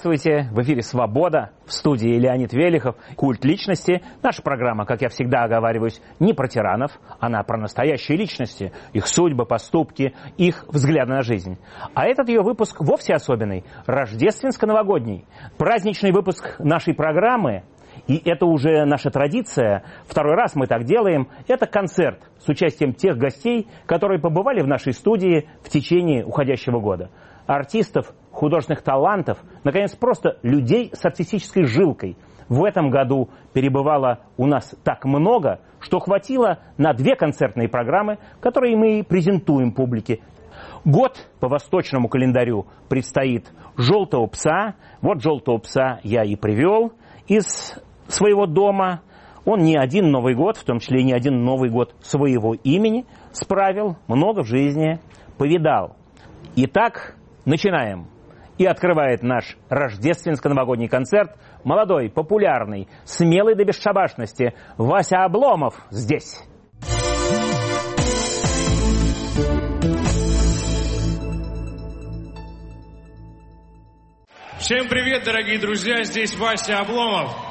Здравствуйте, в эфире «Свобода», в студии Леонид Велихов, «Культ личности». Наша программа, как я всегда оговариваюсь, не про тиранов, она про настоящие личности, их судьбы, поступки, их взгляды на жизнь. А этот ее выпуск вовсе особенный, рождественско-новогодний. Праздничный выпуск нашей программы и это уже наша традиция, второй раз мы так делаем, это концерт с участием тех гостей, которые побывали в нашей студии в течение уходящего года. Артистов, художественных талантов, наконец, просто людей с артистической жилкой. В этом году перебывало у нас так много, что хватило на две концертные программы, которые мы презентуем публике. Год по восточному календарю предстоит «Желтого пса». Вот «Желтого пса» я и привел из своего дома. Он не один Новый год, в том числе и не один Новый год своего имени, справил, много в жизни повидал. Итак, начинаем и открывает наш рождественско-новогодний концерт молодой, популярный, смелый до бесшабашности Вася Обломов здесь. Всем привет, дорогие друзья, здесь Вася Обломов.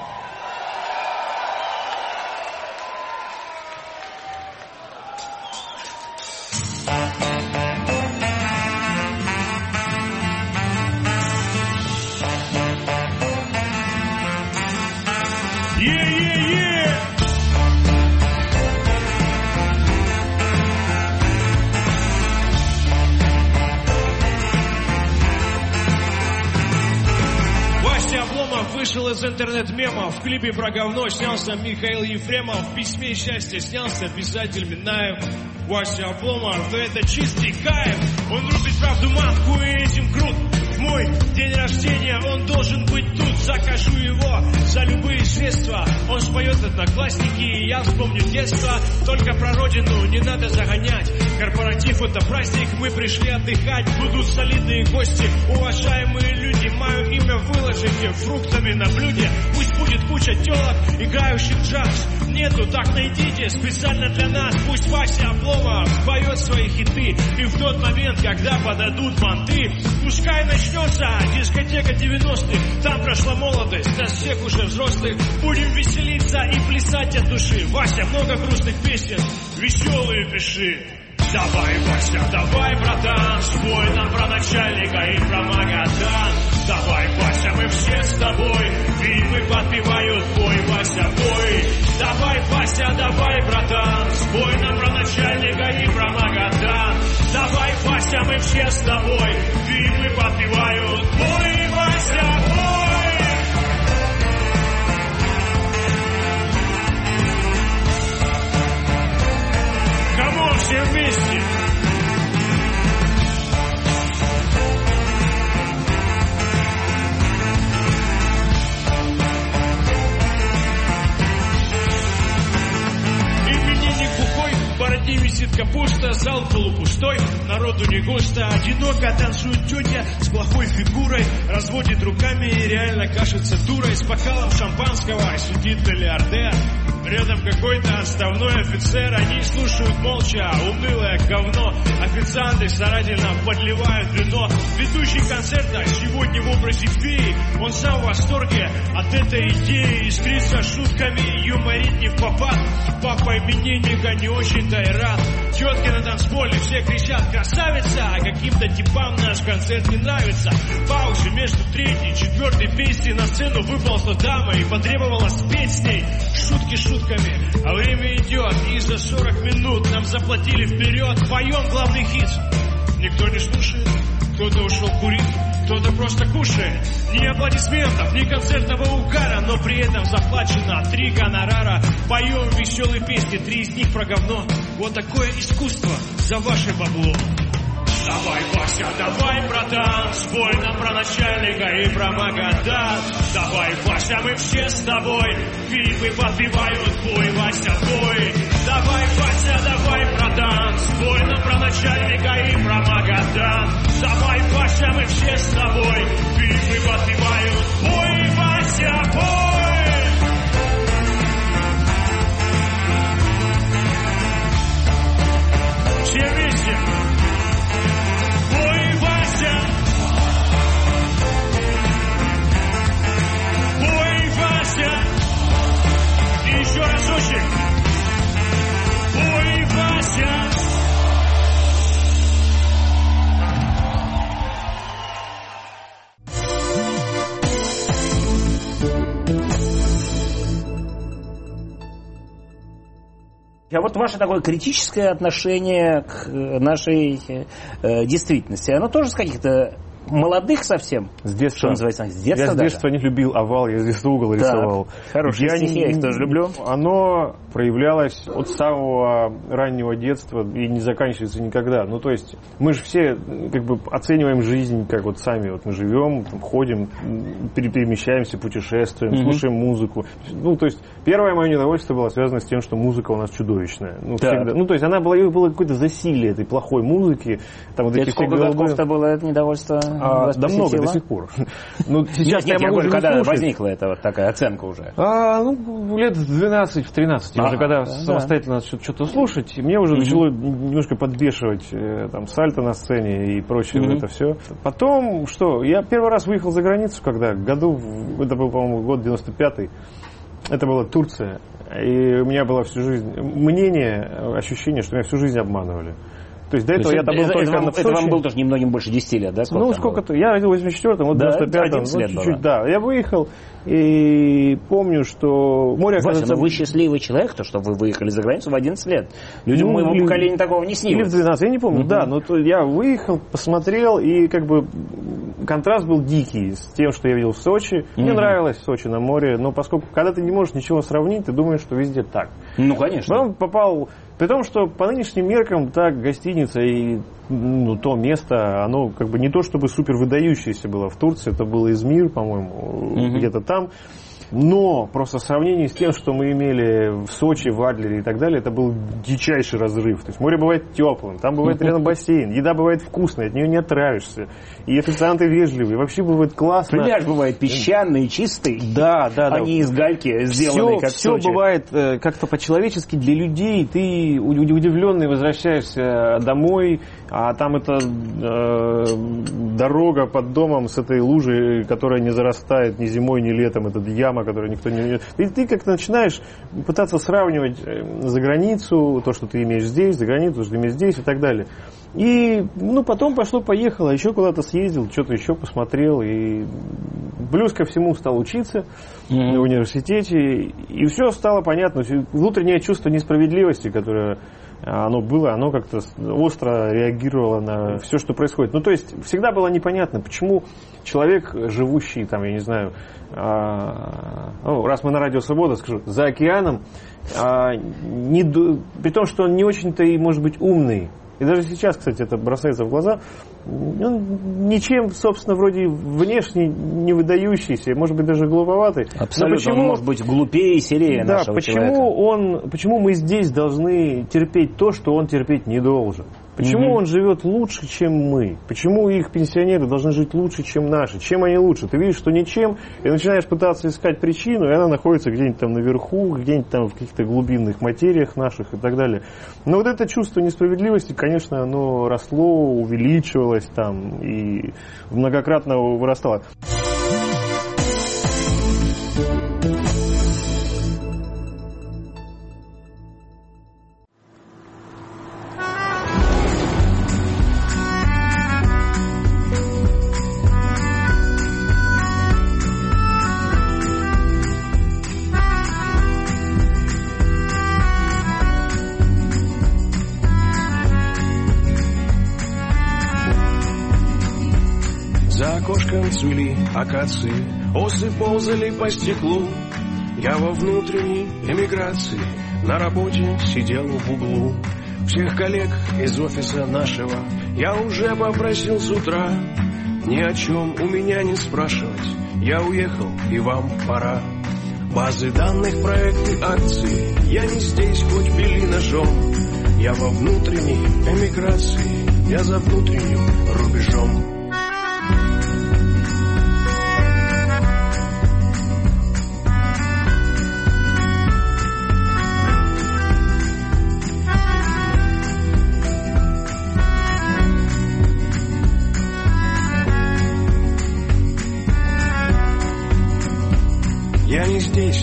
Вышел из интернет-мемов. В клипе про говно снялся Михаил Ефремов. В письме счастья снялся писатель Минаев. Вася Обломов, это чистый кайф. Он рубит правду матку и этим крут. Мой день рождения, он должен быть тут. Закажу его за любые средства. Он споет одноклассники, и я вспомню детство. Только про родину не надо загонять. Корпоратив это праздник, мы пришли отдыхать. Будут солидные гости, уважаемые люди. Мое имя выложите фруктами на блюде. Пусть будет куча телок, играющих джаз. Нету, так найдите, специально для нас. Пусть Вася Обломов поет свои хиты. И в тот момент, когда подадут манты, пускай начнет начнется дискотека 90-х Там прошла молодость, нас всех уже взрослых Будем веселиться и плясать от души Вася, много грустных песен, веселые пиши Давай, Вася, давай, братан, спой нам про начальника и про Магадан. Давай, Вася, мы все Вася, бороде висит капуста, зал полупустой, народу не густо, одиноко танцует тетя с плохой фигурой, разводит руками и реально кажется дурой, с бокалом шампанского сидит миллиардер, Рядом какой-то отставной офицер, они слушают молча, унылое говно. Официанты старательно подливают вино. Ведущий концерта сегодня в образе феи. Он сам в восторге от этой идеи. Искрится шутками, юморит не в попад. Папа именинника не очень-то и рад. Тетки на танцполе все кричат красавица, а каким-то типам наш концерт не нравится. В паузе между третьей и четвертой песней на сцену выползла дама и потребовала спеть с ней шутки шутками. А время идет, и за 40 минут нам заплатили вперед. Поем главный хит. Никто не слушает, кто-то ушел курить, кто-то просто кушает. Ни аплодисментов, ни концертного угара, но при этом заплачено три гонорара. Поем веселые песни, три из них про говно. Вот такое искусство за ваше бабло. Давай, Вася, давай, братан, спой нам про начальника и про Магадан. Давай, Вася, мы все с тобой, фильмы подпевают, бой, Вася, бой. Давай, Вася, давай, братан, спой нам про начальника и про Магадан. Давай, Вася, мы все с тобой, фильмы подпевают, бой, Вася, бой. А вот ваше такое критическое отношение к э, нашей э, действительности, оно тоже с каких-то молодых совсем. С детства. Что называется, с детства Я с даже. детства не любил овал, я с детства угол рисовал. Хорошие стихи, я их тоже люблю. Оно проявлялось от самого раннего детства и не заканчивается никогда. Ну, то есть, мы же все как бы оцениваем жизнь, как вот сами. Вот мы живем, там, ходим, перемещаемся, путешествуем, Мгм. слушаем музыку. Ну, то есть, первое мое недовольство было связано с тем, что музыка у нас чудовищная. Ну, Так. всегда. Ну, то есть, она была, было какое-то засилие этой плохой музыки. Там вот Это эти все сколько голубые- годков-то было это недовольство А, да много до сих пор. Ну, сейчас Нет, нет, я могу говорю, когда слушать. возникла эта вот такая оценка уже. А, ну, лет в 12, в 13, Ага, уже когда да, самостоятельно начал что-то слушать, и мне уже Мгм. начало немножко подбешивать э, там сальто на сцене и прочее вот это все. Потом, что, я первый раз выехал за границу, когда, году, это был, по-моему, год 95-й, это была Турция, и у меня было всю жизнь мнение, ощущение, что меня всю жизнь обманывали. То есть до этого То я там был только это в это вам был тоже немногим больше 10 лет, да? Ну, там сколько-то. Я родился в 84-м, вот в Да, 95-м. 11 вот лет чуть-чуть, было. да. Я выехал и помню, что море, Вася, оказывается, ну вы счастливый человек, то, что вы выехали за границу в 11 лет. Людям Ну, моего поколения такого не Или в снилось. 12, я не помню, да, но то я выехал, посмотрел, и как бы контраст был дикий с тем, что я видел в Сочи. Мне нравилось Сочи на море, но поскольку, когда ты не можешь ничего сравнить, ты думаешь, что везде так. Ну, конечно. Потом попал, при том, что по нынешним меркам так гостиница и ну, то место, оно как бы не то чтобы супер выдающееся было в Турции, это был Измир, по-моему, Мгм. где-то там. Но просто в сравнении с тем, что мы имели в Сочи, в Адлере и так далее, это был дичайший разрыв. То есть море бывает теплым, там бывает рядом бассейн, еда бывает вкусная, от нее не отравишься. И официанты вежливые, вообще бывает классно. Пляж бывает песчаный, чистый, Да, да, да. а не из гальки сделанный, все, как все Сочи. бывает э, как-то по-человечески для людей. Ты удивленный возвращаешься домой, а там эта э, дорога под домом с этой лужей, которая не зарастает ни зимой, ни летом, эта яма, которую никто не... И ты как-то начинаешь пытаться сравнивать э, за границу, то, что ты имеешь здесь, за границу, то, что ты имеешь здесь и так далее. И, ну, потом пошло-поехало, еще куда-то съездил, что-то еще посмотрел, и плюс ко всему стал учиться Мгм. в университете, и все стало понятно. Внутреннее чувство несправедливости, которое оно было, оно как-то остро реагировало на все, что происходит. Ну, то есть, всегда было непонятно, почему человек, живущий, там, я не знаю, а, ну, раз мы на радио Свобода, скажу, за океаном, а, не, при том, что он не очень-то и, может быть, умный, и даже сейчас, кстати, это бросается в глаза, он ничем, собственно, вроде внешне не выдающийся, может быть, даже глуповатый. Но Абсолютно, почему- он может быть глупее и серее да, нашего почему человека. он, почему мы здесь должны терпеть то, что он терпеть не должен? Почему Мгм. он живет лучше, чем мы? Почему их пенсионеры должны жить лучше, чем наши? Чем они лучше? Ты видишь, что ничем, и начинаешь пытаться искать причину, и она находится где-нибудь там наверху, где-нибудь там в каких-то глубинных материях наших и так далее. Но вот это чувство несправедливости, конечно, оно росло, увеличивалось там и многократно вырастало. Акации, осы ползали по стеклу. Я во внутренней эмиграции, на работе сидел в углу. Всех коллег из офиса нашего я уже попросил с утра Ни о чем у меня не спрашивать, я уехал и вам пора. Базы данных, проекты, акции, я не здесь, хоть бели ножом. Я во внутренней эмиграции, я за внутренним рубежом.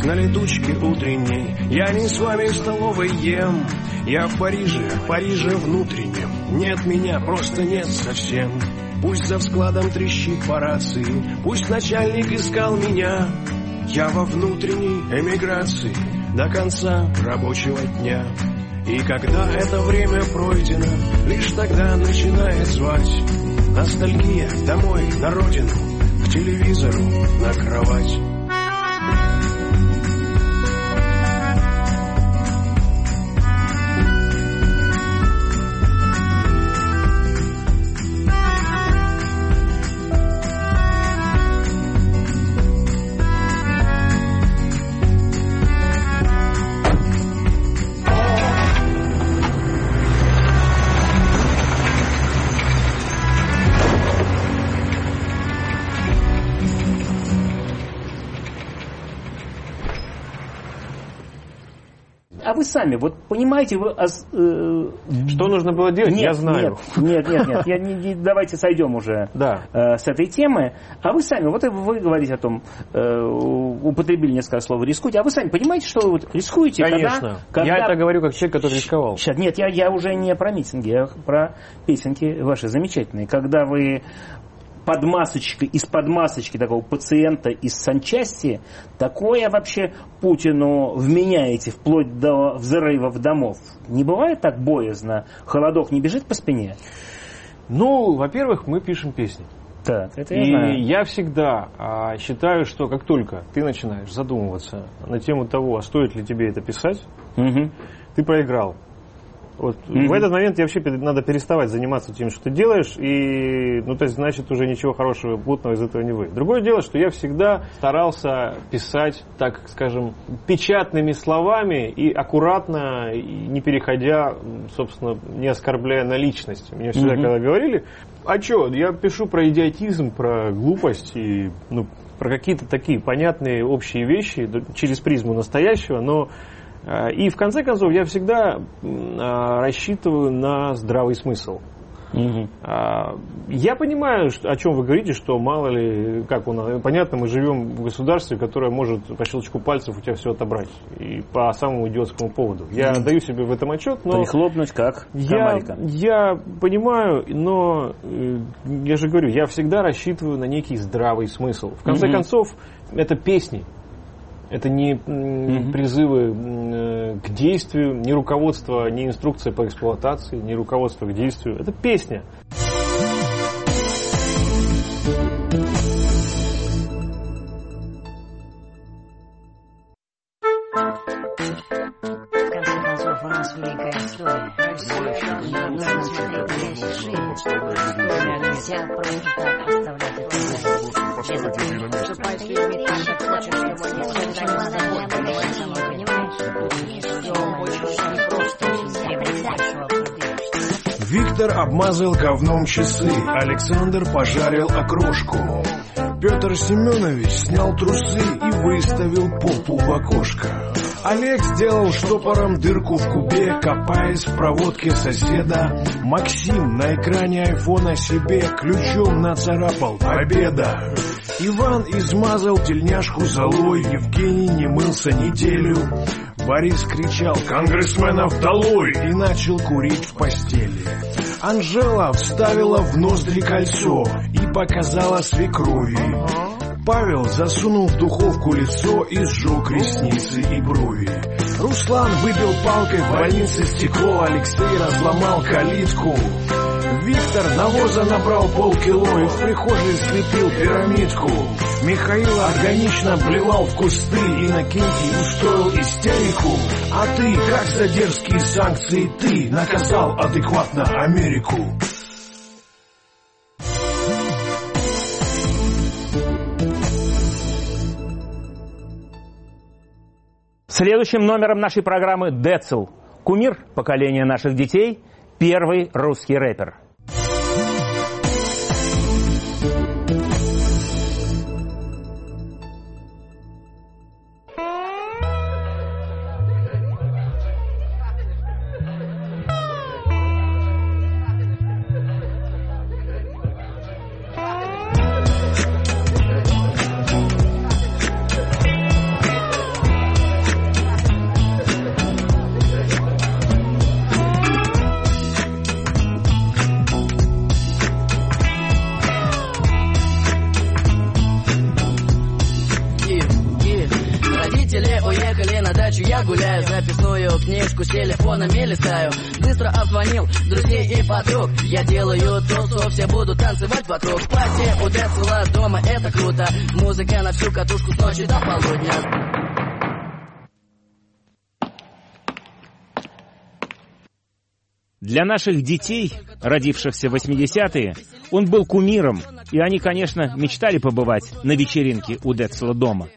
На летучке утренней, я не с вами в столовой ем. Я в Париже, в Париже внутреннем, нет меня, просто нет совсем. Пусть за складом трещит по рации, пусть начальник искал меня. Я во внутренней эмиграции до конца рабочего дня. И когда это время пройдено, лишь тогда начинает звать Ностальгия домой, на родину, к телевизору, на кровать А вы сами, вот понимаете, вы... э, Что нужно было делать, нет, я знаю. Нет, нет, нет, нет, я не- не- давайте сойдем уже Да. э, с этой темы. А вы сами, вот вы говорите о том, э, употребили несколько слов рискуете, а вы сами понимаете, что вы вот рискуете, когда- Конечно. когда... Я это говорю как человек, который рисковал. Сейчас, нет, я, я уже не про митинги, я про песенки ваши замечательные. Когда вы под масочкой, из-под масочки такого пациента из санчасти, такое вообще Путину вменяете вплоть до взрывов домов. Не бывает так боязно? Холодок не бежит по спине? Ну, во-первых, мы пишем песни. Так, это я И знаю. я всегда а, считаю, что как только ты начинаешь задумываться на тему того, а стоит ли тебе это писать, Мгм. ты проиграл. Вот Мгм. В этот момент вообще надо переставать заниматься тем, что ты делаешь, и, ну, то есть, значит, уже ничего хорошего, путного из этого не выйдет. Другое дело, что я всегда старался писать, так скажем, печатными словами и аккуратно, и не переходя, собственно, не оскорбляя на личность. Мне всегда, Мгм. когда говорили, а что, я пишу про идиотизм, про глупость и, ну, про какие-то такие понятные общие вещи через призму настоящего, но и в конце концов я всегда а, рассчитываю на здравый смысл. А, Я понимаю, о чем вы говорите, что мало ли, как у нас, понятно, мы живем в государстве, которое может по щелчку пальцев у тебя все отобрать. И по самому идиотскому поводу. Я даю себе в этом отчет, но... Прихлопнуть как Я, комарика. я понимаю, но э, я же говорю, я всегда рассчитываю на некий здравый смысл. В конце Мгм. концов, это песни. Это не Мгм. призывы э, к действию, не руководство, не инструкция по эксплуатации, не руководство к действию. Это песня. Обмазал говном часы, Александр пожарил окрошку. Петр Семенович снял трусы и выставил попу в окошко. Олег сделал штопором дырку в кубе, копаясь в проводке соседа. Максим на экране айфона себе ключом нацарапал «Победа!». Иван измазал тельняшку золой, Евгений не мылся неделю. Борис кричал «Конгрессменов долой!» и начал курить в постели. Анжела вставила в ноздри кольцо и показала свекрови. Павел засунул в духовку лицо и сжег ресницы и брови. Руслан выбил палкой в больнице стекло, Алексей разломал калитку. Виктор навоза набрал полкило и в прихожей слепил пирамидку. Михаил органично блевал в кусты, Иннокентий устроил истерику. А ты, как за дерзкие санкции, ты наказал адекватно Америку. Следующим номером нашей программы Децл. Кумир поколения наших детей. Первый русский рэпер. Всю катушку с ночи до полудня Для наших детей, родившихся в 80-е, он был кумиром, и они, конечно, мечтали побывать на вечеринке у Децла дома.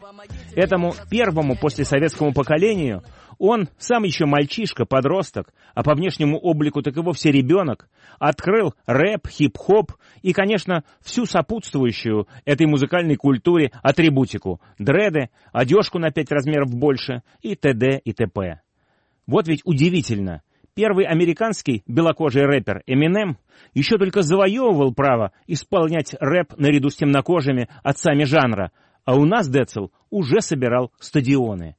Этому первому послесоветскому поколению он, сам еще мальчишка, подросток, а по внешнему облику так и вовсе ребенок, открыл рэп, хип-хоп и, конечно, всю сопутствующую этой музыкальной культуре атрибутику – дреды, одежку на пять размеров больше и т.д. и т.п. Вот ведь удивительно – Первый американский белокожий рэпер Эминем еще только завоевывал право исполнять рэп наряду с темнокожими отцами жанра, а у нас Децл уже собирал стадионы.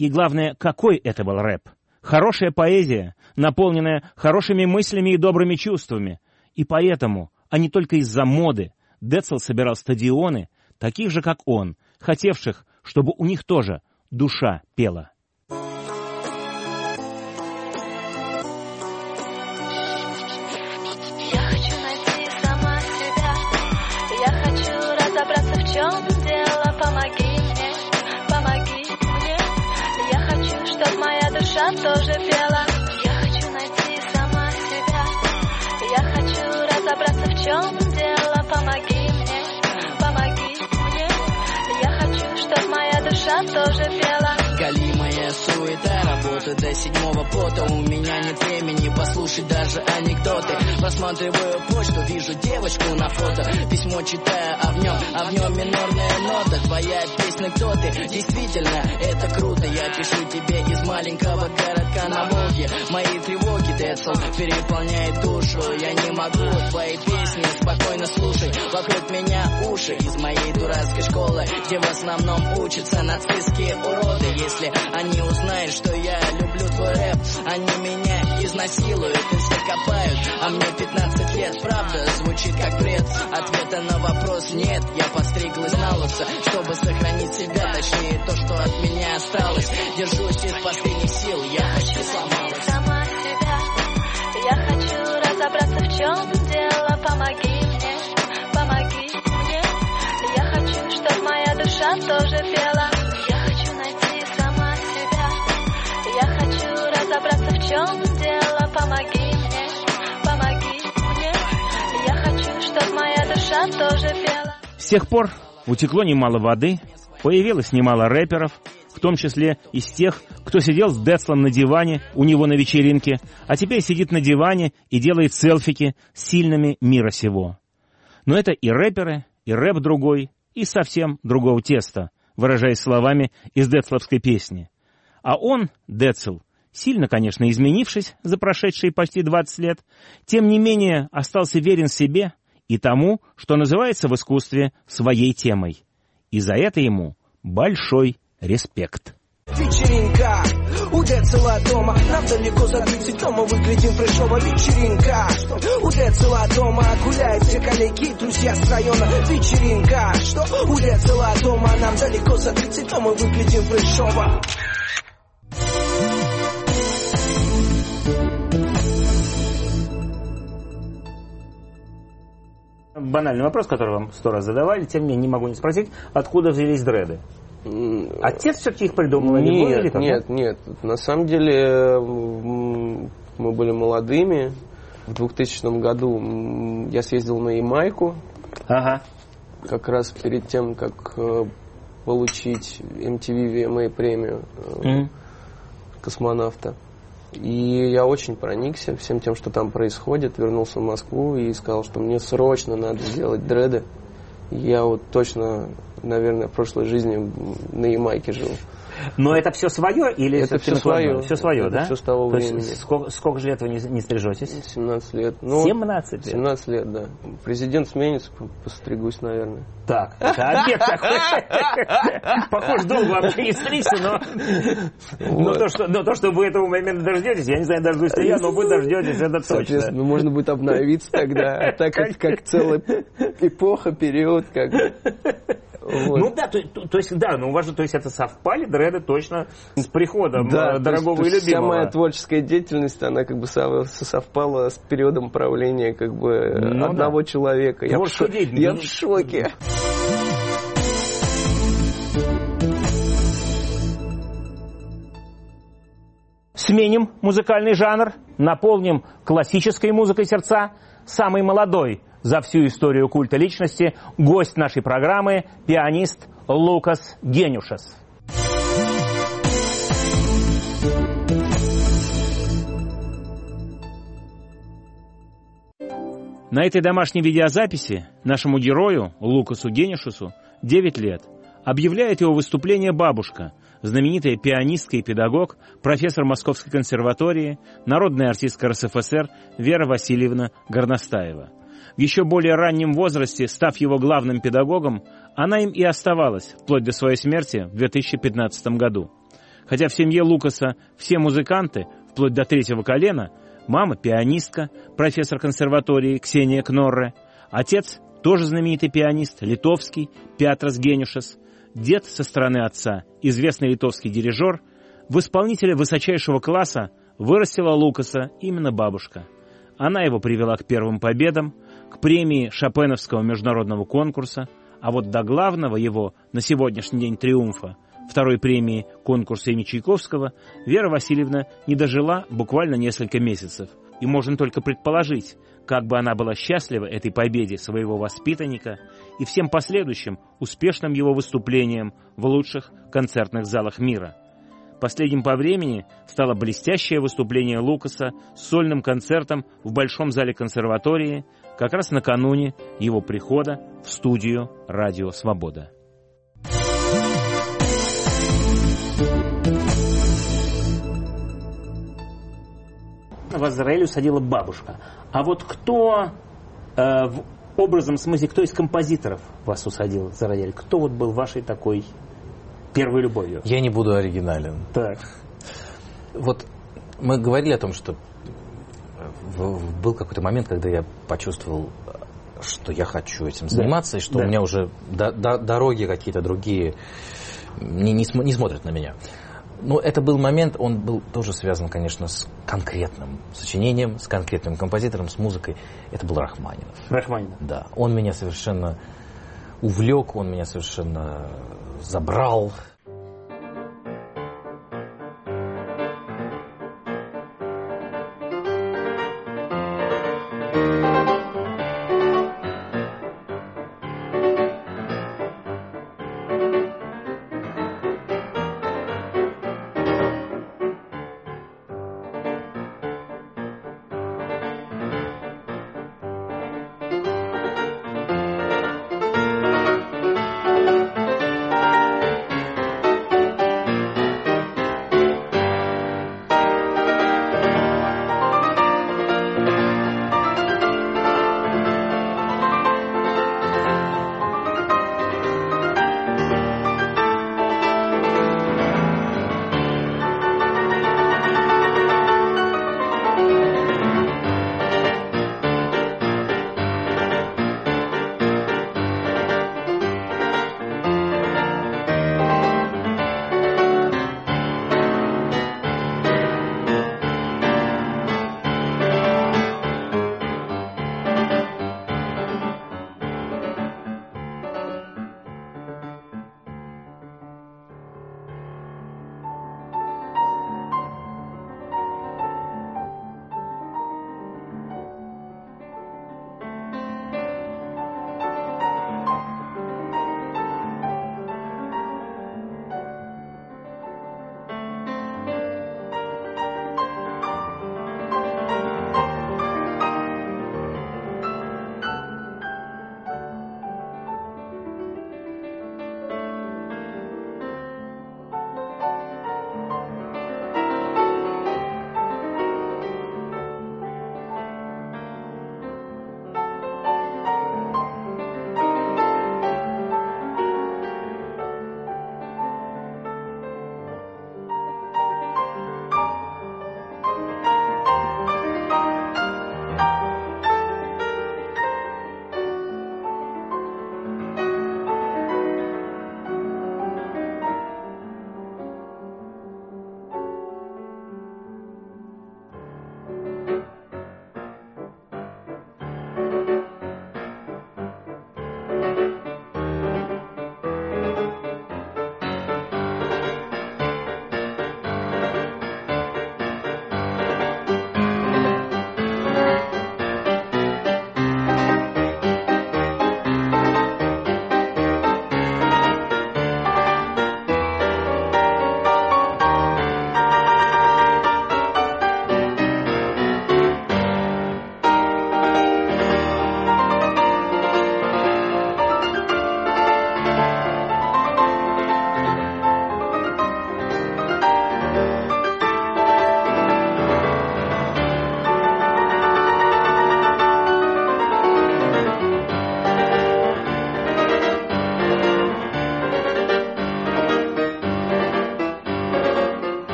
И главное, какой это был рэп? Хорошая поэзия, наполненная хорошими мыслями и добрыми чувствами. И поэтому, а не только из-за моды, Децл собирал стадионы, таких же, как он, хотевших, чтобы у них тоже душа пела. Душа тоже пела. Я хочу найти сама себя. Я хочу разобраться, в чем дело. Помоги мне, помоги мне. Я хочу, чтобы моя душа тоже пела. Галимая суета, работа до седьмого пота. У меня нет времени послушать даже анекдоты. Просматриваю почту, вижу девочку на фото. Письмо читаю, а в нем, а в нем минорная нота. Твоя песня «Кто ты?» Действительно, это круто. Я пишу тебе из маленького городка на Волге. Мои тревоги, Децл, переполняет душу. Я не могу твои песни спокойно слушать. Вокруг меня уши из моей дурацкой школы Где в основном учатся нацистские уроды. Если они узнают, что я люблю твой рэп. Они меня изнасилуют, инстакопают А мне 15 лет, правда, звучит как бред. Ответа на вопрос нет, я постриглась на лысо Чтобы сохранить себя, точнее то, что от меня осталось. Держусь из последних сил, я почти сломалась. Сама себя, я хочу разобраться в чем дело. Помоги мне, помоги мне. Я хочу, чтобы моя душа тоже пела тоже пела. С тех пор утекло немало воды, появилось немало рэперов, в том числе из тех, кто сидел с Децлом на диване у него на вечеринке, а теперь сидит на диване и делает селфики с сильными мира сего. Но это и рэперы, и рэп другой, и совсем другого теста, выражаясь словами из Децловской песни. А он, Децл, сильно, конечно, изменившись за прошедшие почти 20 лет, тем не менее остался верен себе и тому, что называется в искусстве своей темой. И за это ему большой респект. Вечеринка, у Децела дома. Нам далеко за 30, но мы выглядим фрешово. Вечеринка, у Децела дома. Гуляют все коллеги, друзья с района. Вечеринка, что? У Децела дома. Нам далеко за 30, но мы выглядим фрешово Банальный вопрос, который вам сто раз задавали, тем не менее не могу не спросить, откуда взялись дреды? Отец все-таки их придумал нет, или или как? Нет, нет. На самом деле мы были молодыми. В 2000 году я съездил на Ямайку. Ага. Как раз перед тем, как э, получить MTV VMA премию mm-hmm. космонавта. И я очень проникся всем тем, что там происходит. Вернулся в Москву и сказал, что мне срочно надо сделать дреды. Я вот точно, наверное, в прошлой жизни на Ямайке жил. Но это все свое или это все свое? Все свое, это да? Все с того То времени. Есть, сколько, сколько же лет вы не, не стрижетесь? 17 лет. Ну, 17 лет? 17 лет, да. Президент сменится, постригусь, наверное. Так, это обед такой. Похоже, долго вообще не стричься, но, но, то, что, но то, что вы этого момента дождетесь, я не знаю, дождусь ли я, но вы дождетесь, это точно. Ну, можно будет обновиться тогда, а так как, как целая эпоха, период, как Вот. Ну да, то, то- то есть, да, ну важно, то есть это совпали дреды точно с приходом Да, э, то есть- дорогого то и есть Вся любимого. моя творческая деятельность, она как бы со- совпала с периодом правления как бы Ну одного человека. Я в, шо- деятельность. я в шоке. Сменим музыкальный жанр, наполним классической музыкой сердца. Самый молодой за всю историю культа личности гость нашей программы – пианист Лукас Генюшес. На этой домашней видеозаписи нашему герою, Лукасу Генишусу, 9 лет. Объявляет его выступление бабушка, знаменитая пианистка и педагог, профессор Московской консерватории, народная артистка РСФСР Вера Васильевна Горностаева. В еще более раннем возрасте, став его главным педагогом, она им и оставалась, вплоть до своей смерти в 2015 году. Хотя в семье Лукаса все музыканты, вплоть до третьего колена, мама – пианистка, профессор консерватории Ксения Кнорре, отец – тоже знаменитый пианист, литовский, Пятрас Генюшес, дед со стороны отца, известный литовский дирижер, в исполнителя высочайшего класса вырастила Лукаса именно бабушка. Она его привела к первым победам, к премии Шопеновского международного конкурса, а вот до главного его на сегодняшний день триумфа, второй премии конкурса имени Чайковского, Вера Васильевна не дожила буквально несколько месяцев. И можно только предположить, как бы она была счастлива этой победе своего воспитанника и всем последующим успешным его выступлениям в лучших концертных залах мира. Последним по времени стало блестящее выступление Лукаса с сольным концертом в Большом зале консерватории как раз накануне его прихода в студию «Радио Свобода». В Израиле усадила бабушка. А вот кто э, в- образом, в смысле, кто из композиторов вас усадил в Израиль? Кто вот был вашей такой первой любовью? Я не буду оригинален. Так. Вот мы говорили о том, что был какой-то момент, когда я почувствовал, что я хочу этим заниматься, и что Да. у меня уже до- до- дороги какие-то другие не, не см- не смотрят на меня. Но это был момент, он был тоже связан, конечно, с конкретным сочинением, с конкретным композитором, с музыкой. Это был Рахманинов. Рахманинов. Да, он меня совершенно увлек, он меня совершенно забрал.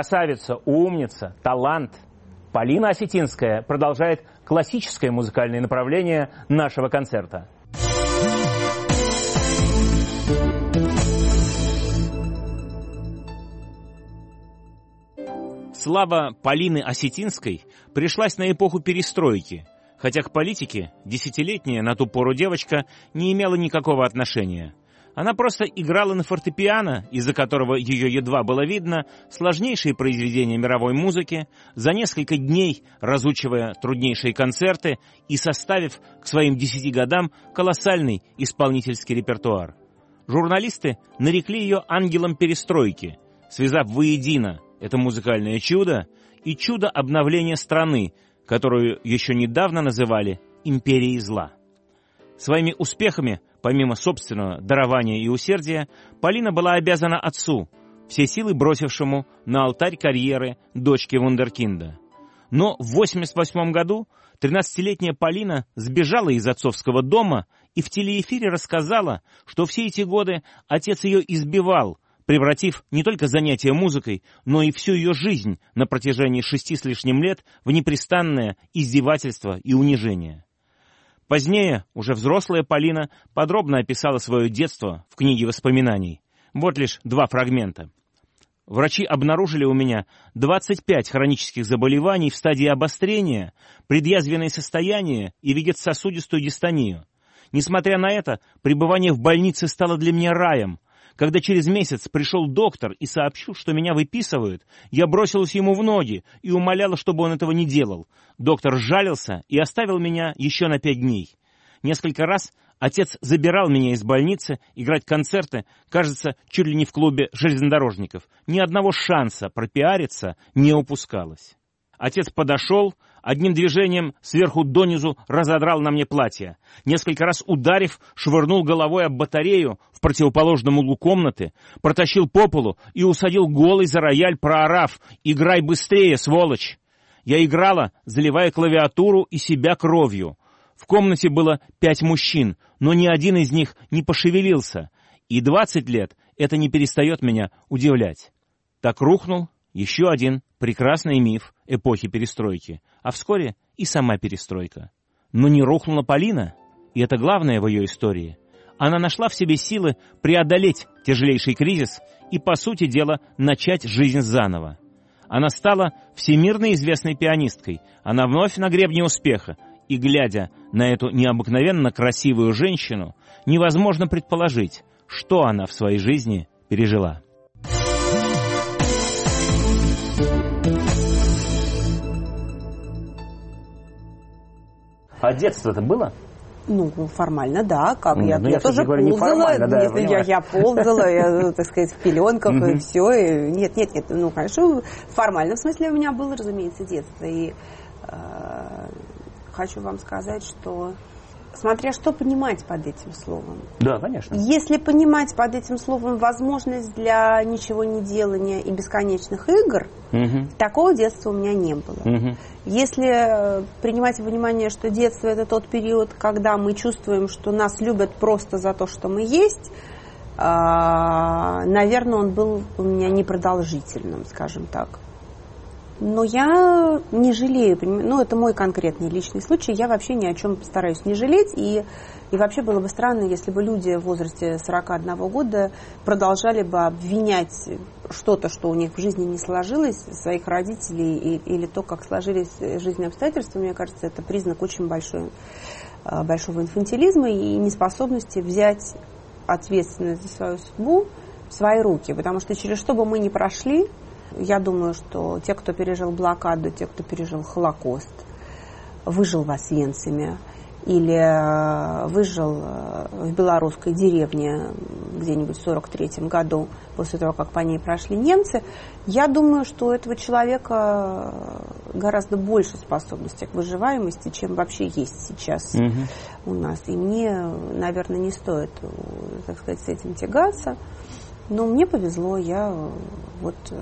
Красавица, умница, талант. Полина Осетинская продолжает классическое музыкальное направление нашего концерта. Слава Полины Осетинской пришлась на эпоху перестройки, хотя к политике десятилетняя на ту пору девочка не имела никакого отношения. Она просто играла на фортепиано, из-за которого ее едва было видно, сложнейшие произведения мировой музыки, за несколько дней разучивая труднейшие концерты и составив к своим десяти годам колоссальный исполнительский репертуар. Журналисты нарекли ее ангелом перестройки, связав воедино это музыкальное чудо и чудо обновления страны, которую еще недавно называли «империей зла». Своими успехами, помимо собственного дарования и усердия, Полина была обязана отцу, все силы бросившему на алтарь карьеры дочки Вундеркинда. Но в 88 году 13-летняя Полина сбежала из отцовского дома и в телеэфире рассказала, что все эти годы отец ее избивал, превратив не только занятие музыкой, но и всю ее жизнь на протяжении шести с лишним лет в непрестанное издевательство и унижение. Позднее, уже взрослая Полина подробно описала свое детство в книге воспоминаний. Вот лишь два фрагмента. Врачи обнаружили у меня 25 хронических заболеваний в стадии обострения, предъязвенное состояние и вегетососудистую дистонию. Несмотря на это, пребывание в больнице стало для меня раем. Когда через месяц пришел доктор и сообщил, что меня выписывают, я бросилась ему в ноги и умоляла, чтобы он этого не делал. Доктор жалился и оставил меня еще на пять дней. Несколько раз отец забирал меня из больницы играть концерты, кажется, чуть ли не в клубе железнодорожников. Ни одного шанса пропиариться не упускалось. Отец подошел, одним движением сверху донизу разодрал на мне платье. Несколько раз ударив, швырнул головой об батарею в противоположном углу комнаты, протащил по полу и усадил голый за рояль, проорав «Играй быстрее, сволочь!». Я играла, заливая клавиатуру и себя кровью. В комнате было пять мужчин, но ни один из них не пошевелился. И двадцать лет это не перестает меня удивлять. Так рухнул еще один прекрасный миф эпохи перестройки, а вскоре и сама перестройка. Но не рухнула Полина, и это главное в ее истории. Она нашла в себе силы преодолеть тяжелейший кризис и, по сути дела, начать жизнь заново. Она стала всемирно известной пианисткой, она вновь на гребне успеха, и, глядя на эту необыкновенно красивую женщину, невозможно предположить, что она в своей жизни пережила. А детство-то было? Ну, формально, да. Как Ну, я, ну, я, я тоже говорю, ползала. да, я я, я ползала, я, так сказать, в пеленках и все. И, нет, нет, нет. Ну, конечно, в формальном смысле у меня было, разумеется, детство. И э, хочу вам сказать, что смотря что понимать под этим словом. Да, конечно. Если понимать под этим словом возможность для ничего не делания и бесконечных игр, Мгм. такого детства у меня не было. Мгм. Если э, принимать во внимание, что детство это тот период, когда мы чувствуем, что нас любят просто за то, что мы есть, а, наверное, он был у меня непродолжительным, скажем так. Но я не жалею, ну это мой конкретный личный случай, я вообще ни о чем стараюсь не жалеть, и, и вообще было бы странно, если бы люди в возрасте 41 года продолжали бы обвинять что-то, что у них в жизни не сложилось, своих родителей и- или то, как сложились жизненные обстоятельства, мне кажется, это признак очень большой, э, большого инфантилизма и неспособности взять ответственность за свою судьбу в свои руки, потому что через что бы мы ни прошли, я думаю, что те, кто пережил блокаду, те, кто пережил Холокост, выжил в Освенциме или э, выжил э, в белорусской деревне где-нибудь в 43 году, после того, как по ней прошли немцы, я думаю, что у этого человека гораздо больше способностей к выживаемости, чем вообще есть сейчас Мгм. у нас. И мне, наверное, не стоит, э, так сказать, с этим тягаться. Но мне повезло, я э, вот э,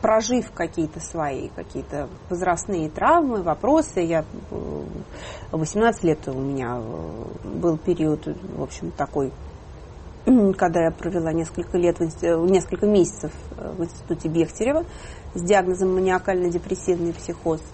прожив какие-то свои, какие-то возрастные травмы, вопросы, я э, 18 лет у меня э, был период, в общем, такой когда я провела несколько лет, несколько месяцев в институте Бехтерева с диагнозом маниакально-депрессивный психоз –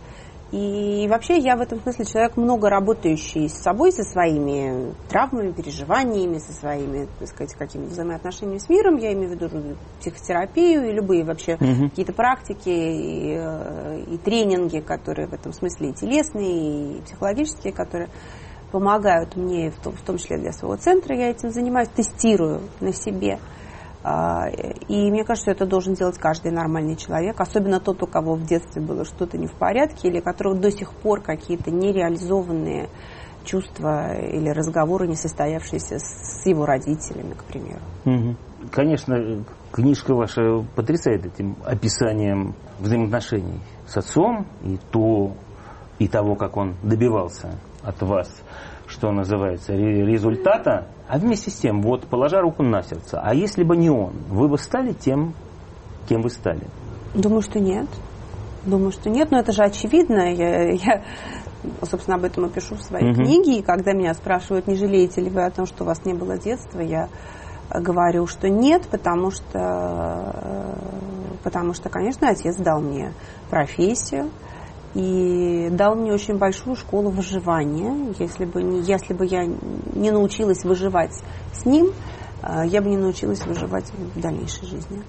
и вообще я в этом смысле человек много работающий с собой, со своими травмами, переживаниями, со своими, так сказать, какими-то взаимоотношениями с миром. Я имею в виду психотерапию и любые вообще угу. какие-то практики и, э, и тренинги, которые в этом смысле и телесные, и психологические, которые помогают мне, в том, в том числе для своего центра. Я этим занимаюсь, тестирую на себе. А, и мне кажется, это должен делать каждый нормальный человек, особенно тот, у кого в детстве было что-то не в порядке, или у которого до сих пор какие-то нереализованные чувства или разговоры, не состоявшиеся с его родителями, к примеру. Конечно, книжка ваша потрясает этим описанием взаимоотношений с отцом и, то, и того, как он добивался от вас что называется, результата, а вместе с тем, вот положа руку на сердце, а если бы не он, вы бы стали тем, кем вы стали? Думаю, что нет. Думаю, что нет, но это же очевидно. Я, я собственно, об этом и пишу в своей угу. книге. И когда меня спрашивают, не жалеете ли вы о том, что у вас не было детства, я говорю, что нет, потому что, потому что, конечно, отец дал мне профессию, и дал мне очень большую школу выживания. Если бы, не, если бы я не научилась выживать с ним, э, я бы не научилась выживать в дальнейшей жизни.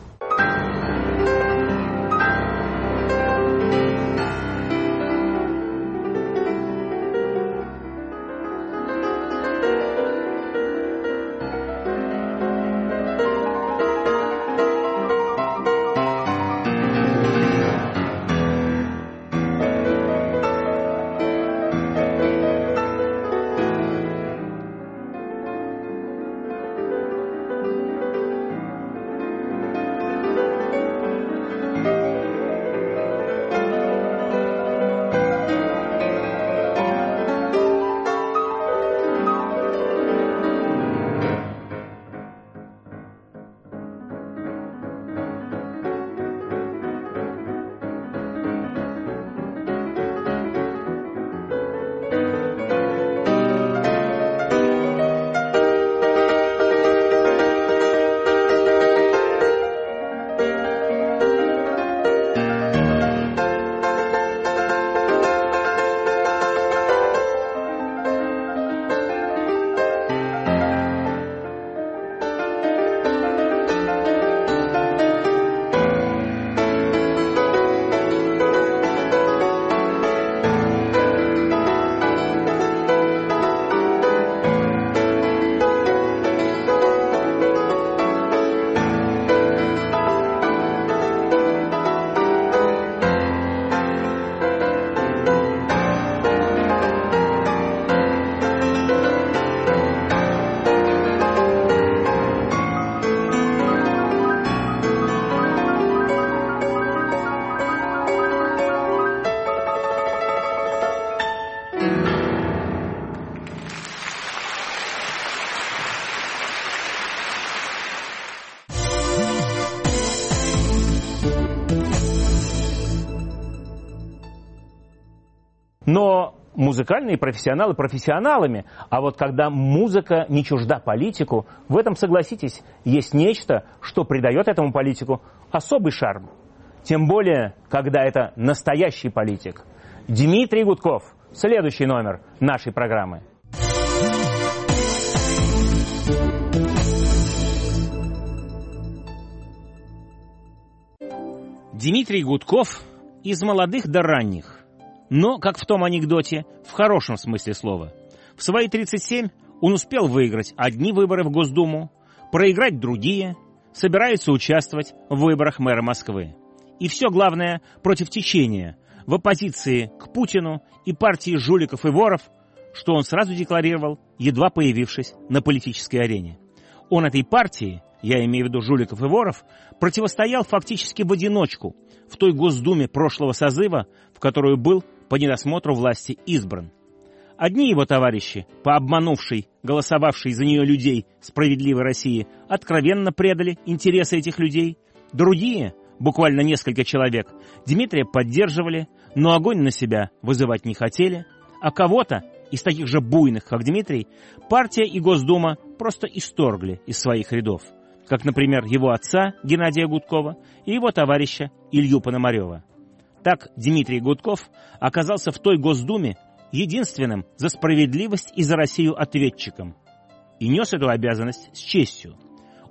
Музыкальные профессионалы профессионалами, а вот когда музыка не чужда политику, в этом, согласитесь, есть нечто, что придает этому политику особый шарм. Тем более, когда это настоящий политик. Дмитрий Гудков, следующий номер нашей программы. Дмитрий Гудков из молодых до ранних но, как в том анекдоте, в хорошем смысле слова. В свои 37 он успел выиграть одни выборы в Госдуму, проиграть другие, собирается участвовать в выборах мэра Москвы. И все главное против течения, в оппозиции к Путину и партии жуликов и воров, что он сразу декларировал, едва появившись на политической арене. Он этой партии, я имею в виду жуликов и воров, противостоял фактически в одиночку в той Госдуме прошлого созыва, в которую был по недосмотру власти избран. Одни его товарищи, по обманувшей, голосовавшей за нее людей справедливой России, откровенно предали интересы этих людей. Другие, буквально несколько человек, Дмитрия поддерживали, но огонь на себя вызывать не хотели, а кого-то, из таких же буйных, как Дмитрий, партия и Госдума просто исторгли из своих рядов, как, например, его отца Геннадия Гудкова и его товарища Илью Пономарева. Так Дмитрий Гудков оказался в той Госдуме единственным за справедливость и за Россию ответчиком. И нес эту обязанность с честью.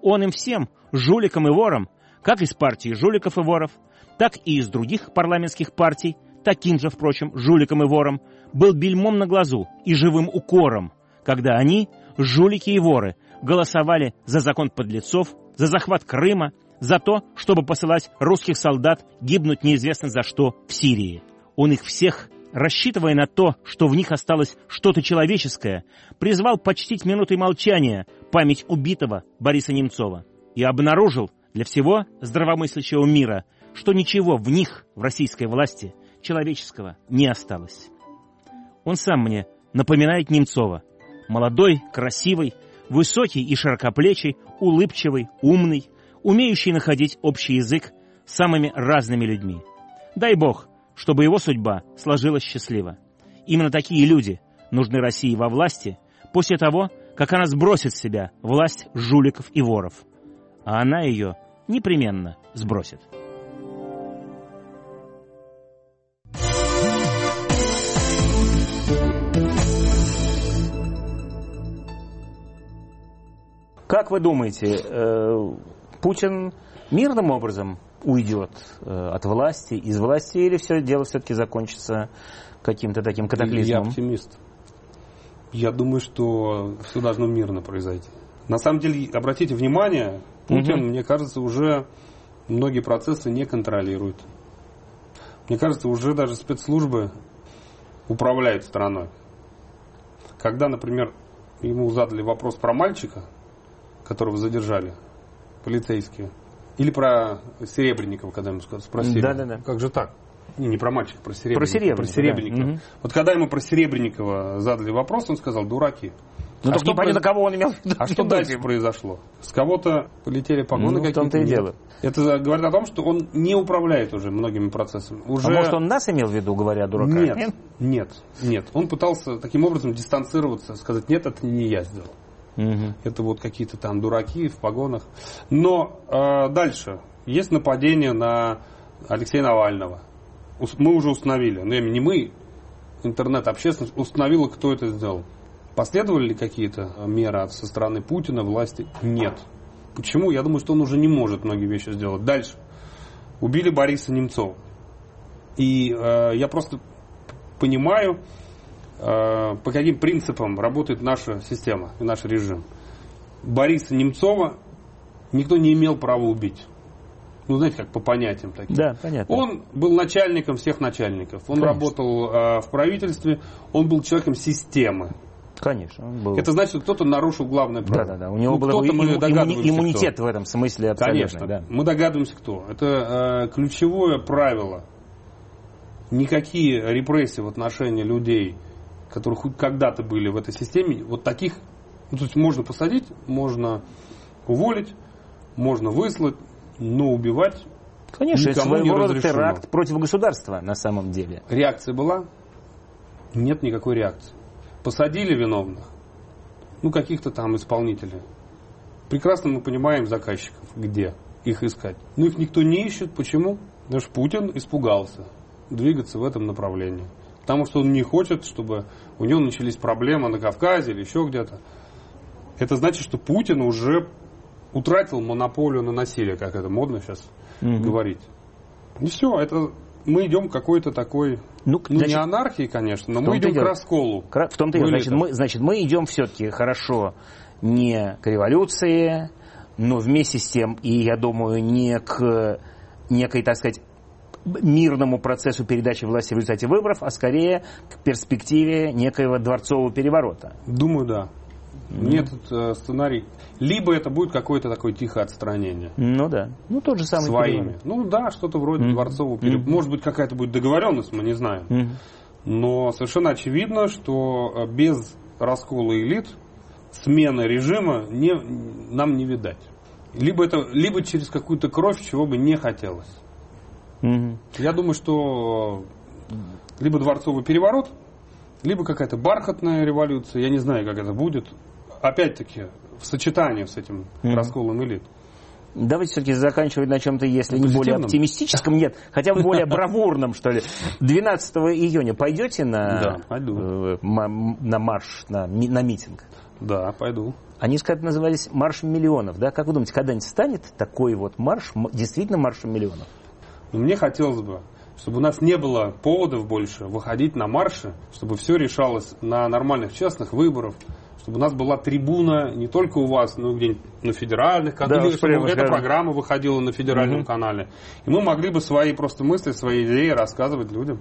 Он им всем, жуликам и ворам, как из партии жуликов и воров, так и из других парламентских партий, таким же, впрочем, жуликам и ворам, был бельмом на глазу и живым укором, когда они, жулики и воры, голосовали за закон подлецов, за захват Крыма, за то, чтобы посылать русских солдат гибнуть неизвестно за что в Сирии. Он их всех, рассчитывая на то, что в них осталось что-то человеческое, призвал почтить минутой молчания память убитого Бориса Немцова и обнаружил для всего здравомыслящего мира, что ничего в них, в российской власти, человеческого не осталось. Он сам мне напоминает Немцова. Молодой, красивый, высокий и широкоплечий, улыбчивый, умный, умеющий находить общий язык с самыми разными людьми. Дай Бог, чтобы его судьба сложилась счастливо. Именно такие люди нужны России во власти после того, как она сбросит с себя власть жуликов и воров. А она ее непременно сбросит. Как вы думаете, э, Путин мирным образом уйдет э, от власти, из власти, или все дело все-таки закончится каким-то таким катаклизмом? Я оптимист. Я думаю, что все должно мирно произойти. На самом деле, обратите внимание, Путин, угу. мне кажется, уже многие процессы не контролирует. Мне кажется, уже даже спецслужбы управляют страной. Когда, например, ему задали вопрос про мальчика, которого задержали, полицейские. Или про Серебренникова, когда ему спросили. Да, да, да. Как же так? Не, не про мальчика, про Серебренникова. Про Серебренникова. Про Серебренникова. Да. Вот когда ему про Серебренникова задали вопрос, он сказал, дураки. Ну, а что непонятно, кого он имел А что дальше произошло? С кого-то полетели погоны ну, какие-то? в том-то и дело. Это говорит о том, что он не управляет уже многими процессами. Уже... А может, он нас имел в виду, говоря о дураках? Нет, нет, нет. Он пытался таким образом дистанцироваться, сказать, нет, это не я сделал. Угу. Это вот какие-то там дураки в погонах. Но э, дальше. Есть нападение на Алексея Навального. Мы уже установили. Ну, не мы, интернет-общественность установила, кто это сделал. Последовали ли какие-то меры со стороны Путина, власти? Нет. Почему? Я думаю, что он уже не может многие вещи сделать. Дальше. Убили Бориса Немцова. И э, я просто понимаю, Э, по каким принципам работает наша система и наш режим. Бориса Немцова никто не имел права убить. Ну, знаете, как по понятиям таким. Да, понятно. Он был начальником всех начальников. Он Конечно. работал э, в правительстве, он был человеком системы. Конечно, он был. Это значит, что кто-то нарушил главное правило. Да, да, да. У него ну, был им, иммуни, иммунитет кто. в этом смысле абсолютно. Конечно, да. мы догадываемся, кто. Это э, ключевое правило. Никакие репрессии в отношении людей, которые хоть когда-то были в этой системе, вот таких, ну, то есть можно посадить, можно уволить, можно выслать, но убивать Конечно, никому это своего рода теракт против государства на самом деле. Реакция была? Нет никакой реакции. Посадили виновных, ну каких-то там исполнителей. Прекрасно мы понимаем заказчиков, где их искать. Но их никто не ищет. Почему? Потому что Путин испугался двигаться в этом направлении потому что он не хочет, чтобы у него начались проблемы на Кавказе или еще где-то. Это значит, что Путин уже утратил монополию на насилие, как это модно сейчас угу. говорить. И все, это мы идем к какой-то такой, ну, ну значит, не анархии, конечно, но мы идем к расколу. В том-то и значит мы, значит, мы идем все-таки хорошо не к революции, но вместе с тем, и я думаю, не к некой, так сказать, мирному процессу передачи власти в результате выборов, а скорее к перспективе некоего дворцового переворота. Думаю, да. Mm. Этот э, сценарий... Либо это будет какое-то такое тихое отстранение. Ну да. Ну тот же самый Своими. Переворот. Ну да, что-то вроде mm. дворцового переворота. Mm. Может быть какая-то будет договоренность, мы не знаем. Mm. Но совершенно очевидно, что э, без раскола элит смены режима не, нам не видать. Либо, это, либо через какую-то кровь, чего бы не хотелось. Угу. Я думаю, что либо дворцовый переворот, либо какая-то бархатная революция, я не знаю, как это будет. Опять-таки, в сочетании с этим Мгм. расколом элит. Давайте все-таки заканчивать на чем-то, если не более оптимистическом, нет, хотя бы более бравурном, что ли. 12 июня пойдете на, Да, э, на марш, на, на митинг? Да, пойду. Они, сказать, назывались маршем миллионов, да? Как вы думаете, когда-нибудь станет такой вот марш, действительно маршем миллионов? Но мне хотелось бы, чтобы у нас не было поводов больше выходить на марши, чтобы все решалось на нормальных честных выборах, чтобы у нас была трибуна не только у вас, но и где-нибудь на федеральных Да, каналах, уж чтобы эта скажем. программа выходила на федеральном Мгм. канале. И мы могли бы свои просто мысли, свои идеи рассказывать людям.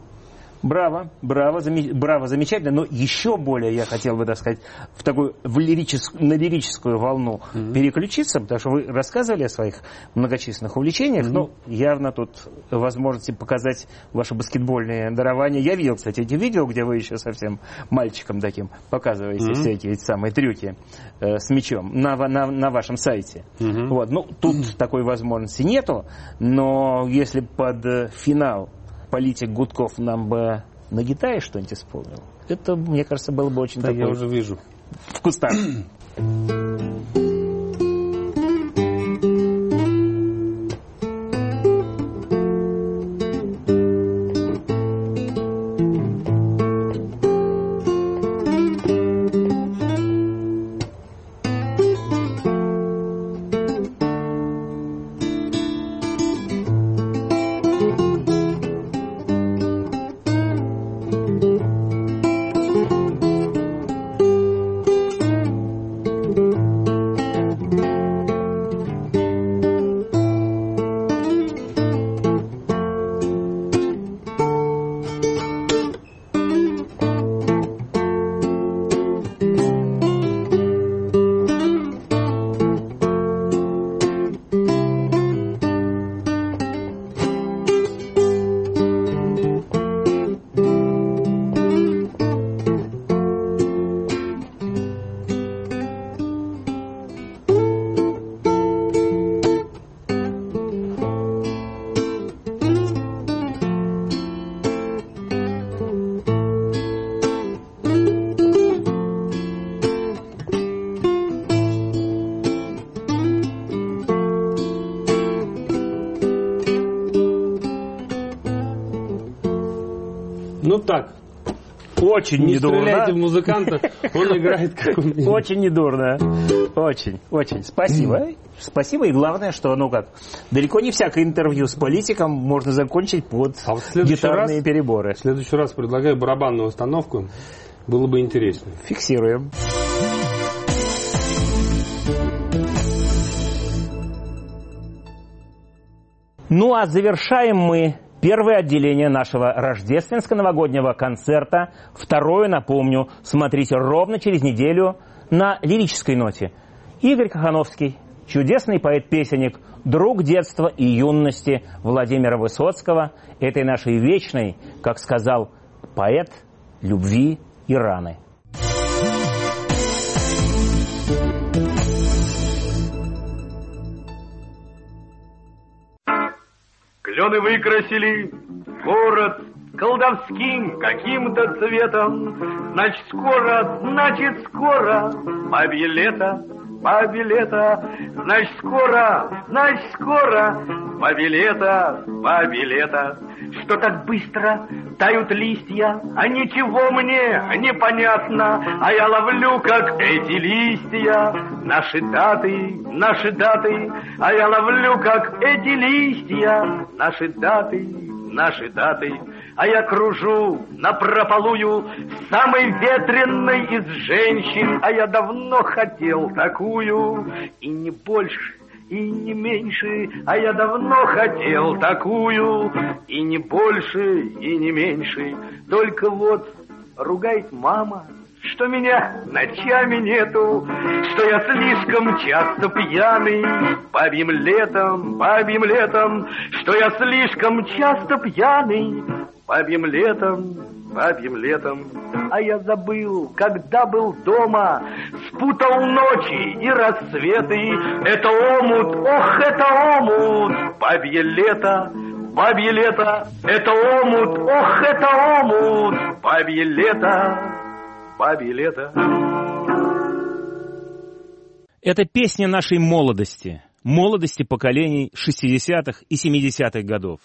Браво, браво, заме- браво, замечательно. Но еще более я хотел бы, так сказать, в такую в лирическую, на лирическую волну переключиться, потому что вы рассказывали о своих многочисленных увлечениях, но явно тут возможности показать ваши баскетбольные дарования. Я видел, кстати, эти видео, где вы еще совсем мальчиком таким показываете Мгм. всякие эти самые трюки э, с мячом на, на, на вашем сайте. Мгм. Вот. Ну, тут такой возможности нету, но если под э, финал политик Гудков нам бы на гитаре что-нибудь исполнил, это, мне кажется, было бы очень Да, такой я уже вижу. в кустах. так, Очень не недурно. стреляйте в музыкантов, он играет как умеет. Очень недурно. Очень, очень. Спасибо. Спасибо. И главное, что, ну как, далеко не всякое интервью с политиком можно закончить под А в следующий гитарные раз- переборы. В следующий раз предлагаю барабанную установку, было бы интереснее. Фиксируем. Ну а завершаем мы первое отделение нашего рождественско-новогоднего концерта. Второе, напомню, смотрите ровно через неделю на лирической ноте. Игорь Кахановский, чудесный поэт-песенник, друг детства и юности Владимира Высоцкого, этой нашей вечной, как сказал поэт, любви и раны. Клены выкрасили город колдовским каким-то цветом. Значит, скоро, значит, скоро, бабье лето, бабье лето. Значит, скоро, значит, скоро, бабье лето, бабье лето. Что так быстро тают листья, а ничего мне непонятно, а я ловлю, как эти листья, наши даты, наши даты, а я ловлю, как эти листья, наши даты, наши даты, а я кружу напропалую самой ветреной из женщин, а я давно хотел такую, и не больше, и не меньше, а я давно хотел такую, и не больше, и не меньше. Только вот ругает мама, что меня ночами нету, что я слишком часто пьяный, бабьим летом, бабьим летом, что я слишком часто пьяный, бабьим летом, бабьим летом. А я забыл, когда был дома, спутал ночи и рассветы. Это омут, ох, это омут, бабье лето, бабье лето, это омут, ох, это омут, бабье лето, бабье лето. Это песня нашей молодости, молодости поколений 60-х и 70-х годов.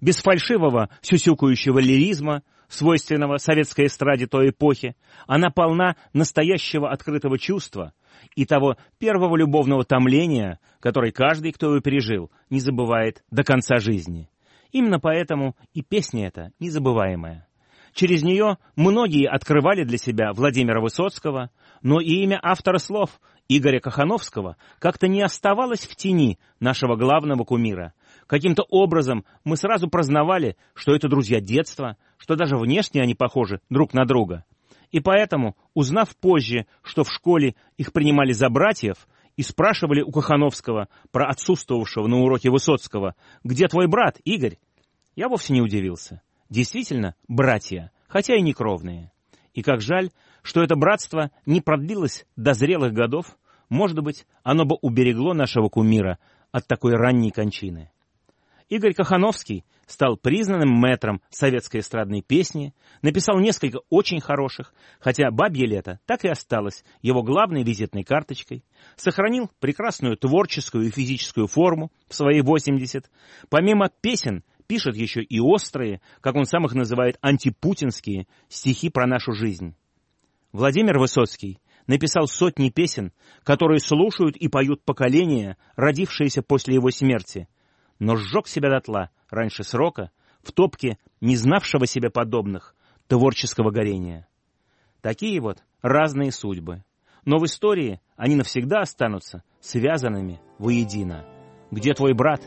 Без фальшивого сюсюкающего лиризма, свойственного советской эстраде той эпохи, она полна настоящего открытого чувства и того первого любовного томления, который каждый, кто его пережил, не забывает до конца жизни. Именно поэтому и песня эта незабываемая. Через нее многие открывали для себя Владимира Высоцкого, но и имя автора слов Игоря Кахановского как-то не оставалось в тени нашего главного кумира. Каким-то образом мы сразу прознавали, что это друзья детства, что даже внешне они похожи друг на друга. И поэтому, узнав позже, что в школе их принимали за братьев, и спрашивали у Кахановского про отсутствовавшего на уроке Высоцкого, «Где твой брат, Игорь?» Я вовсе не удивился. Действительно, братья, хотя и не кровные. И как жаль, что это братство не продлилось до зрелых годов, может быть, оно бы уберегло нашего кумира от такой ранней кончины. Игорь Кахановский стал признанным мэтром советской эстрадной песни, написал несколько очень хороших, хотя «Бабье лето» так и осталось его главной визитной карточкой, сохранил прекрасную творческую и физическую форму в свои 80. Помимо песен, пишет еще и острые, как он сам их называет, антипутинские стихи про нашу жизнь. Владимир Высоцкий написал сотни песен, которые слушают и поют поколения, родившиеся после его смерти, но сжег себя дотла раньше срока в топке не знавшего себе подобных творческого горения. Такие вот разные судьбы. Но в истории они навсегда останутся связанными воедино. Где твой брат,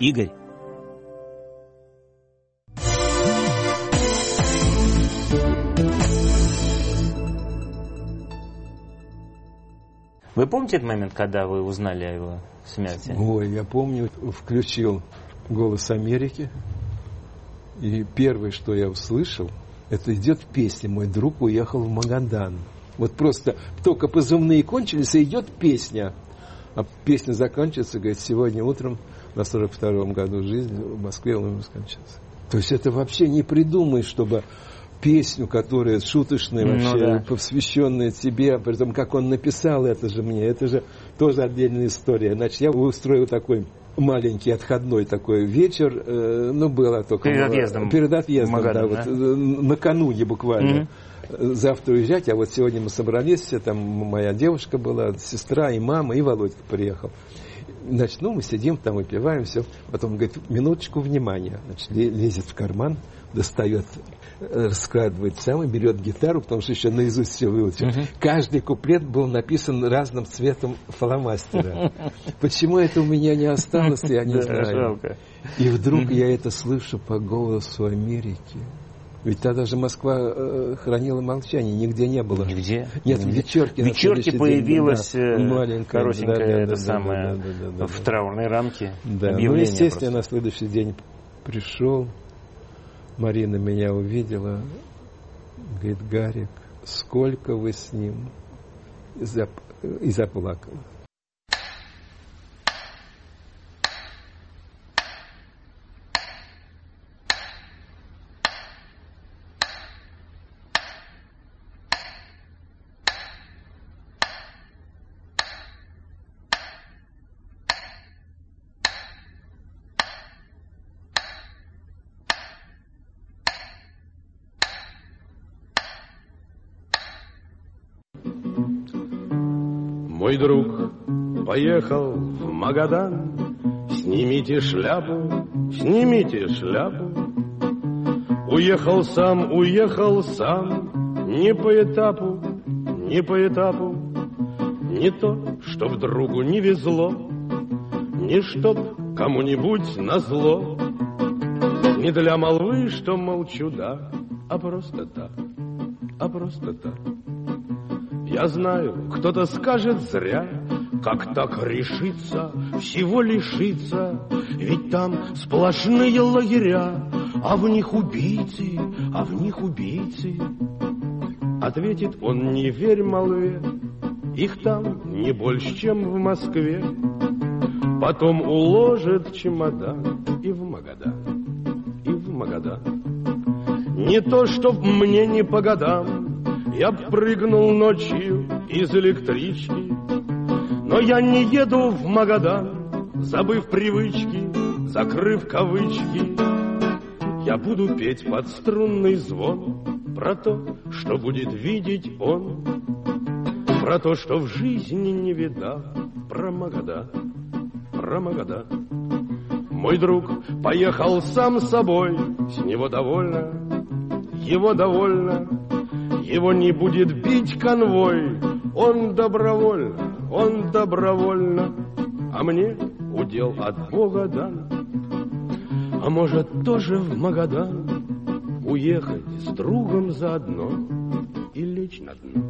Игорь? Вы помните этот момент, когда вы узнали о его смерти? Ой, я помню, включил «Голос Америки», и первое, что я услышал, это идет песня «Мой друг уехал в Магадан». Вот просто только позывные кончились, и идет песня. А песня заканчивается, говорит, сегодня утром на 42-м году жизни в Москве он скончался. То есть это вообще не придумай, чтобы песню, которая шуточная Ну вообще, да. посвященная тебе, при том, как он написал это же мне, это же тоже отдельная история. Значит, я устроил такой маленький отходной такой вечер, э, ну, было только... Перед отъездом Перед отъездом, Магадан, да, да? вот, э, накануне буквально. Мгм. Завтра уезжать, а вот сегодня мы собрались, все, там моя девушка была, сестра и мама, и Володька приехал. Значит, ну, мы сидим там, выпиваем, все. Потом говорит, минуточку внимания. Значит, ле- лезет в карман, достает, э, раскладывает сам и берет гитару, потому что еще наизусть все выучил. Мгм. Каждый куплет был написан разным цветом фломастера. Почему это у меня не осталось, я не знаю. И вдруг я это слышу по голосу Америки. Ведь тогда же Москва э, хранила молчание, нигде не было. Нигде? Нет, в вечерке. В вечерке день, появилась да, э, маленькая, коротенькая да, да, это да, самое да, да, да, да, в траурной рамке Да, ну, естественно, просто. на следующий день пришел, Марина меня увидела, говорит, Гарик, сколько вы с ним? И, зап- и заплакала. Друг поехал в Магадан. Снимите шляпу, снимите шляпу. Уехал сам, уехал сам, не по этапу, не по этапу. Не то, чтоб другу не везло, не чтоб кому-нибудь назло. Не для молвы, что молчу, да, а просто так, а просто так. Я знаю, кто-то скажет зря, как так решиться, всего лишиться, ведь там сплошные лагеря, а в них убийцы, а в них убийцы. Ответит он, не верь молве, их там не больше, чем в Москве. Потом уложит чемодан и в Магадан. Магадан. Не то, чтоб мне не по годам, я прыгнул ночью из электрички, но я не еду в Магадан, забыв привычки, закрыв кавычки. Я буду петь под струнный звон про то, что будет видеть он, про то, что в жизни не видал, про Магадан, про Магадан. Мой друг поехал сам собой, с него довольно, его довольно, его не будет бить конвой, он добровольно, он добровольно, а мне удел от Бога дан. А может тоже в Магадан уехать с другом заодно и лечь на дно.